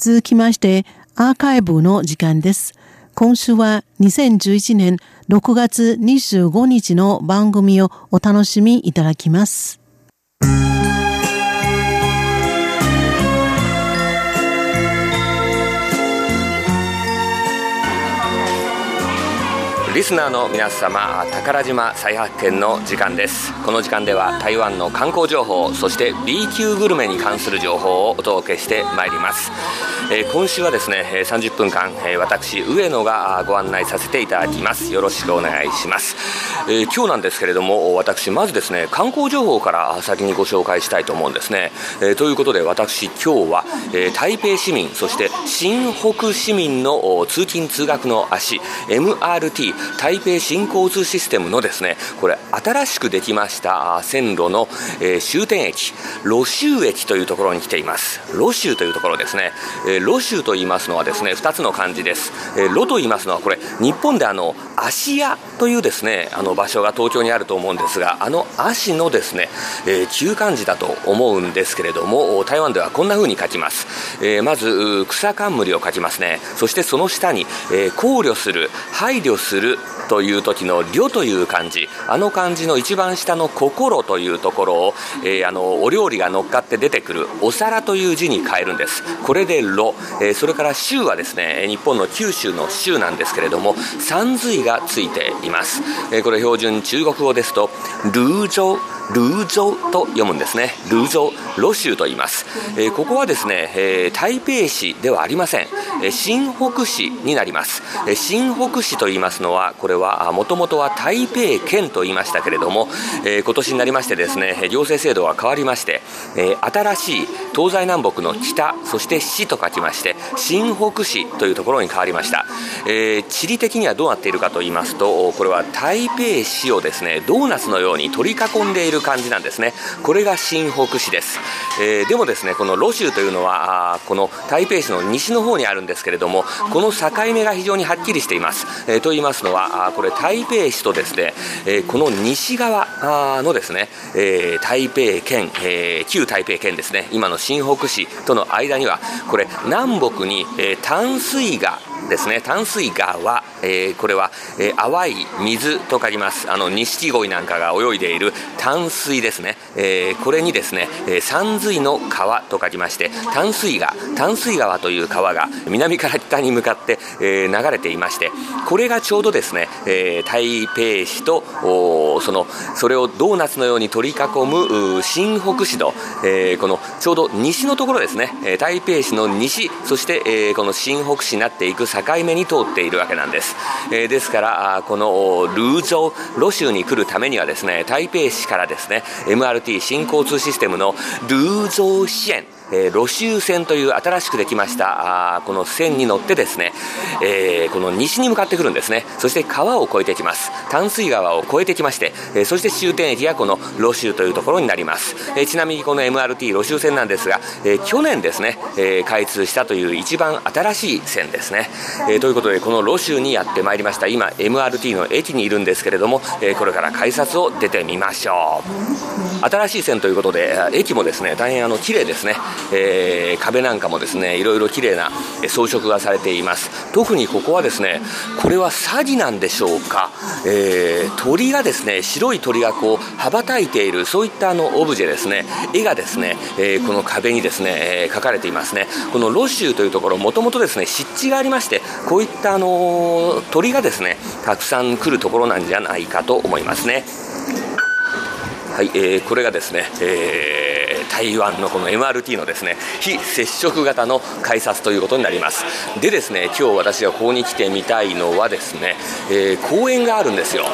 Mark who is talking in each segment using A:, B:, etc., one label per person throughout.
A: 続きまして、アーカイブの時間です。今週は2011年6月25日の番組をお楽しみいただきます。
B: リスナーの皆様宝島再発見の時間です。この時間では台湾の観光情報そして B 級グルメに関する情報をお届けしてまいります。えー、今週はですね30分間、えー、私上野がご案内させていただきます。よろしくお願いします、えー、今日なんですけれども私まずですね観光情報から先にご紹介したいと思うんですね、えということで私今日は、え台北市民そして新北市民の通勤通学の足 MRT 台北新交通システムのですねこれ新しくできました線路の、え終点駅ロシュー駅というところに来ています。ロシューというところですね、えロシュと言いますのはですね2つの漢字です、えロと言いますのはこれ日本であの芦屋というですねあの場所が東京にあると思うんですがあの芦のですね、え旧漢字だと思うんですけれども台湾ではこんな風に書きます、えまず草冠を書きますね。そしてその下に、え考慮する配慮するという時の「りょ」という漢字あの漢字の一番下の「心」というところを、えー、あのお料理が乗っかって出てくる「お皿」という字に変えるんです。これで「ろ」えー、それから州はですね日本の九州の州なんですけれども三髄がついています、えー、これ標準中国語ですと「ルージョルージョと読むんですね。ルージョロ州と言います、えー、ここはですね、えー、台北市ではありません、えー、新北市になります、えー、新北市と言いますのはこれはもともとは台北県と言いましたけれども、えー、今年になりましてですね行政制度が変わりまして、えー、新しい東西南北の北そして市と書きまして新北市というところに変わりました、えー、地理的にはどうなっているかと言いますとこれは台北市をですねドーナツのように取り囲んでいる感じなんですね。これが新北市です、えー、でもですねこのロ州というのはこの台北市の西の方にあるんですけれどもこの境目が非常にはっきりしています、えー、と言いますのはこれ台北市とですね、えー、この西側のですね、え台北県、え旧台北県ですね。今の新北市との間にはこれ南北に、え淡水河ですね。淡水川、えー、これは、えー、淡い水と書きます。あの錦鯉なんかが泳いでいる淡水ですね、えー、これにですね、えー、山水の川と書きまして淡水川淡水川という川が南から北に向かって、え、流れていましてこれがちょうどですね、え、台北市とそのそれをドーナツのように取り囲む新北市の、えー、このちょうど西のところですね。台北市の西そして、えー、この新北市になっていく境目に通っているわけなんです、えー、ですからこのルージョロ州に来るためにはですね台北市からですね MRT 新交通システムのルージョー支援。えー、ロシュー線という新しくできましたあこの線に乗ってですね、えー、この西に向かってくるんですね。そして川を越えてきます。淡水川を越えてきまして、えー、そして終点駅がこのロシューというところになります、えー、ちなみにこの MRT ロシュー線なんですが、え、去年ですね、え、開通したという一番新しい線ですね、え、ということでこのロシューにやってまいりました。今 MRT の駅にいるんですけれども、え、これから改札を出てみましょう。新しい線ということで駅もですね大変あの綺麗ですね。えー、壁なんかもですねいろいろ綺麗な装飾がされています。特にここはですねこれはサギなんでしょうか、えー、鳥がですね白い鳥がこう羽ばたいているそういったあのオブジェですね絵がですね、えー、この壁にですね、えー、描かれていますね。このロシューというところもともとですね湿地がありましてこういったあの鳥がですねたくさん来るところなんじゃないかと思いますね。はい、えー、これがですね、えー台湾のこの MRT のですね非接触型の改札ということになります。でですね今日私がここに来てみたいのはですね、えー、公園があるんですよ、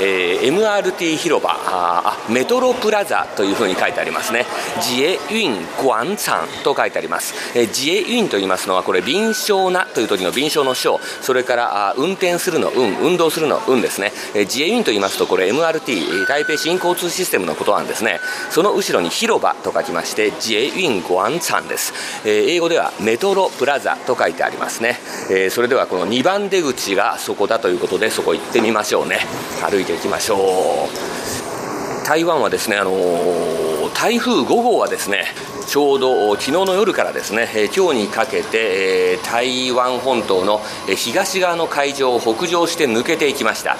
B: えー、MRT 広場あメトロプラザというふうに書いてありますね。自衛運廣場と書いてあります、えー、自衛運と言いますのはこれ臨床なという時の臨床の章それからあ運転するの運運動するの運ですね、えー、自衛運と言いますとこれ MRT 台北新交通システムのことなんですね。その後ろに広場と書きましてジェイウィン・ゴアンツァンです、えー、英語ではメトロプラザと書いてありますね、えー、それではこの2番出口がそこだということでそこ行ってみましょうね。歩いていきましょう。台湾はですねあのー台風5号はですねちょうど昨日の夜からですね、今日にかけて、台湾本島の東側の海上を北上して抜けていきました。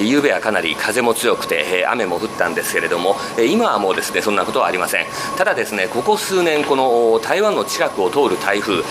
B: 夕べはかなり風も強くて、雨も降ったんですけれども、今はもうですねそんなことはありません。ただですねここ数年この台湾の近くを通る台風、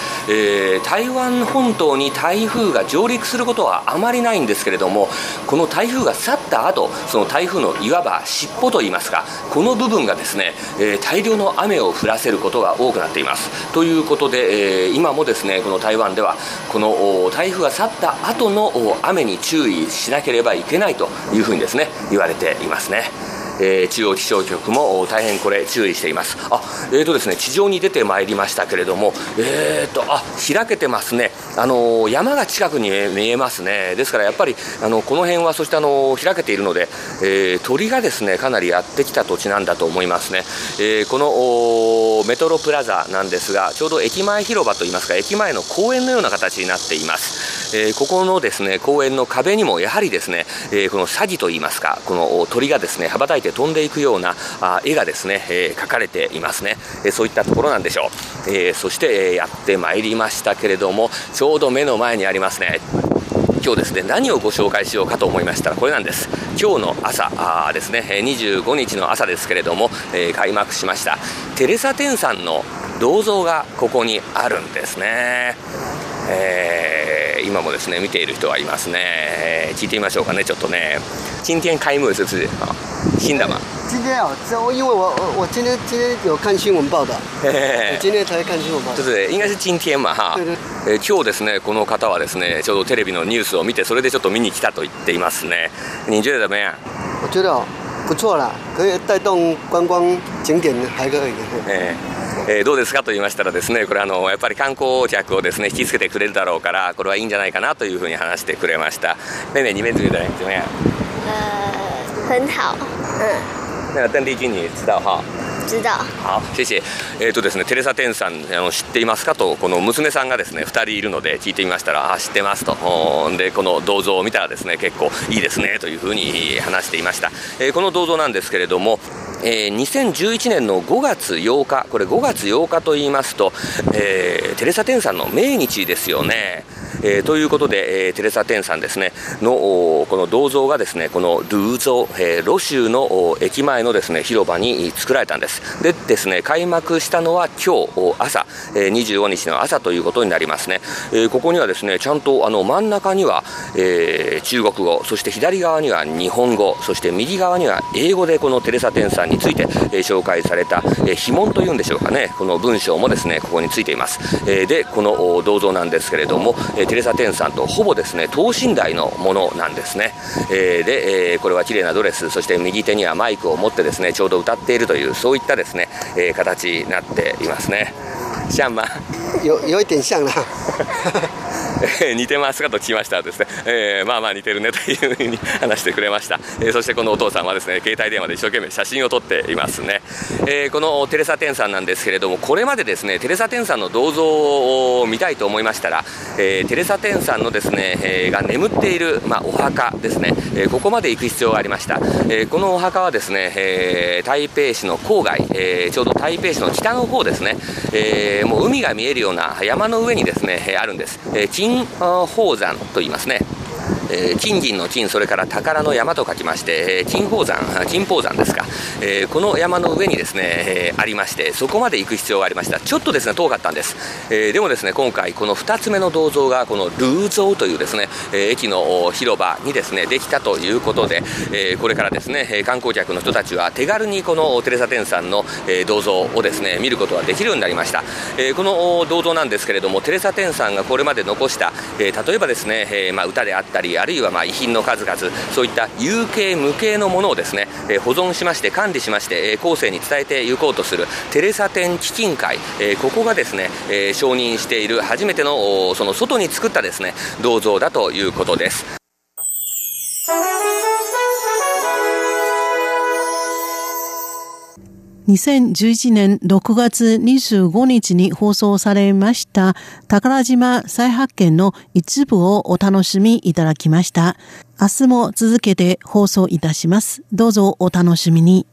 B: 台湾本島に台風が上陸することはあまりないんですけれどもこの台風が去った後その台風のいわば尻尾といいますかこの部分がですね、大量の雨を降らせせることが多くなっていますということで、えー、今もですねこの台湾ではこの台風が去った後の雨に注意しなければいけないというふうにですね言われていますね。えー、中央気象局も大変これ注意しています。あえーとですね地上に出てまいりましたけれどもえーとあ開けてますね。あの山が近くに見えますね。ですからやっぱりあのこの辺はそしてあの開けているので、えー、鳥がですねかなりやってきた土地なんだと思いますね、えー、このメトロプラザなんですがちょうど駅前広場といいますか駅前の公園のような形になっています。えー、ここのですね公園の壁にもやはりですね、えー、この詐欺といいますかこの鳥がですね羽ばたいて飛んでいくようなあ絵がですね、えー、描かれていますね、えそういったところなんでしょう、えそして、えやってまいりましたけれどもちょうど目の前にありますね。今日ですね何をご紹介しようかと思いましたらこれなんです。今日の朝ですね25日の朝ですけれども、えー、開幕しました。テレサ・テンさんの銅像がここにあるんですね、今もですね見ている人がいますね、聞いてみましょうかねちょっとね今天開幕是不是啊新的嘛
C: 今天啊，这我因为我我今天今天有看新闻报道，今天才看新闻报道。
B: 对对，应该是今天嘛哈。え今日ですねこの方はですねちょうどテレビのニュースを見てそれでちょっと見に来たと言っていますね。你觉得怎么样？
C: 我觉得不错啦，可以带动观光景点还可以。
B: えーえー、どうですかと言いましたらですねこれあのやっぱり観光客をですね引きつけてくれるだろうからこれはいいんじゃないかなというふうに話してくれました。妹妹你们觉得怎么样
D: 呃很好。
B: 嗯那个邓丽君你知道哈
D: 知道
B: 好谢謝えーとですね、テレサ・テンさんあの知っていますかとこの娘さんがですね2人いるので聞いてみましたらあ知ってますと。でこの銅像を見たらですね結構いいですねというふうに話していました、えー、この銅像なんですけれどもえー、2011年の5月8日、これ5月8日と言いますと、えー、テレサ・テンさんの命日ですよね。えー、ということで、えー、テレサ・テンさんですねのこの銅像がですねこのルーゾ、えー、ロ州の駅前のですね広場に作られたんです。でですね開幕したのは今日朝、えー、25日の朝ということになりますね、えー、ここにはですねちゃんとあの真ん中には、えー、中国語そして左側には日本語そして右側には英語でこのテレサ・テンさんについて、えー、紹介された、えー、碑文というんでしょうかね。この文章もですねここについています、えー、でこの銅像なんですけれども、えー、テレサ・テンさんとほぼですね等身大のものなんですね、えー、で、えー、これは綺麗なドレスそして右手にはマイクを持ってですねちょうど歌っているというそういったですね、え、形になっていますね。像吗
C: 有有一点像啦
B: 似てますかと聞きましたらですね、えー、まあまあ似てるねというふうに話してくれました、えー、そしてこのお父さんはですね携帯電話で一生懸命写真を撮っていますね、えー、このテレサ・テンさんなんですけれどもこれまでですねテレサ・テンさんの銅像を見たいと思いましたら、えー、テレサ・テンさんのですね、えー、が眠っている、まあ、お墓ですね、えー、ここまで行く必要がありました、えー、このお墓はですね、えー、台北市の郊外、えー、ちょうど台北市の北の方ですね、えー、もう海が見えるような山の上にですねあるんです、えー、金宝山と言いますね。えー、金銀の金、それから宝の山と書きまして、え、金宝山、金宝山ですか、え、この山の上にですね、え、ありまして、そこまで行く必要がありました。ちょっとですね、遠かったんです。え、でもですね、今回、この2つ目の銅像が、このルーゾーというですね、え、駅の広場にですね、できたということで、え、これからですね、観光客の人たちは手軽にこのテレサ・テンさんの、え、銅像をですね、見ることができるようになりました。え、この銅像なんですけれども、テレサ・テンさんがこれまで残した、え、例えばですね、えまあ、歌であったりあるいはまあ遺品の数々そういった有形無形のものをですね、え保存しまして管理しまして、え後世に伝えていこうとするテレサ展基金会、えここがですね、え承認している初めてのその外に作ったですね銅像だということです。
A: 2011年6月25日に放送されました宝島再発見の一部をお楽しみいただきました。明日も続けて放送いたします。どうぞお楽しみに。